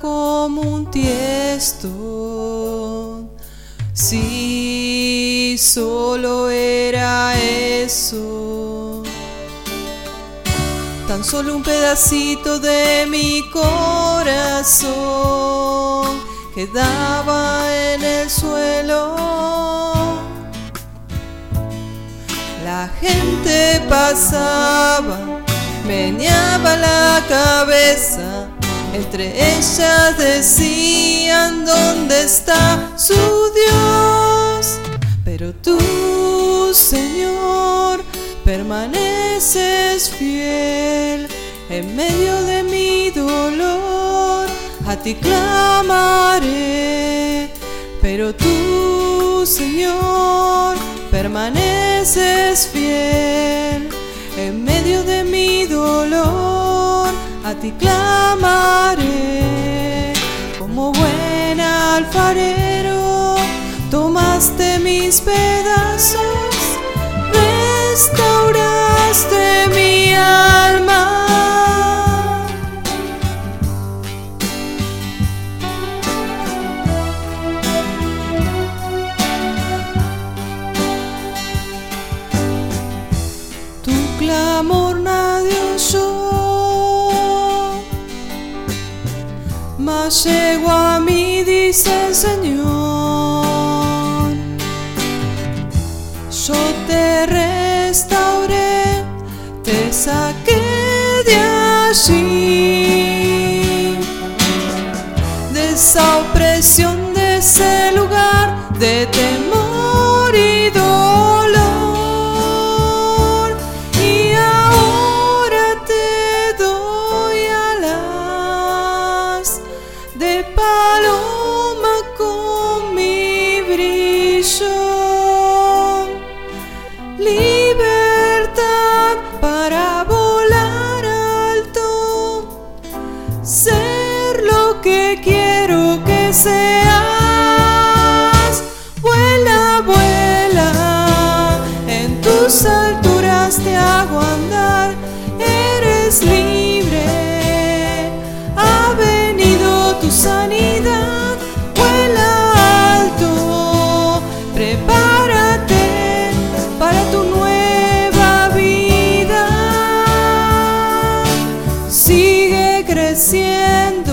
como un tiesto. Si solo era eso, tan solo un pedacito de mi corazón quedaba en el suelo. La gente pasaba, meneaba la cabeza, entre ellas decían dónde está su Dios. Pero tú, Señor, permaneces fiel en medio de mi dolor. A ti clamaré, pero tú, Señor, permaneces fiel en medio de mi dolor. A ti clamaré, alfarero, tomaste mis pedazos, restauraste mi alma. Tu clamor mas llegó a mí, dice el Señor. Yo te restauré, te saqué de allí, de esa opresión, de ese lugar de temor quiero que seas. Vuela, vuela, en tus alturas te hago andar, eres libre, ha venido tu sanidad. Vuela alto, prepárate para tu nueva vida. Sigue creciendo,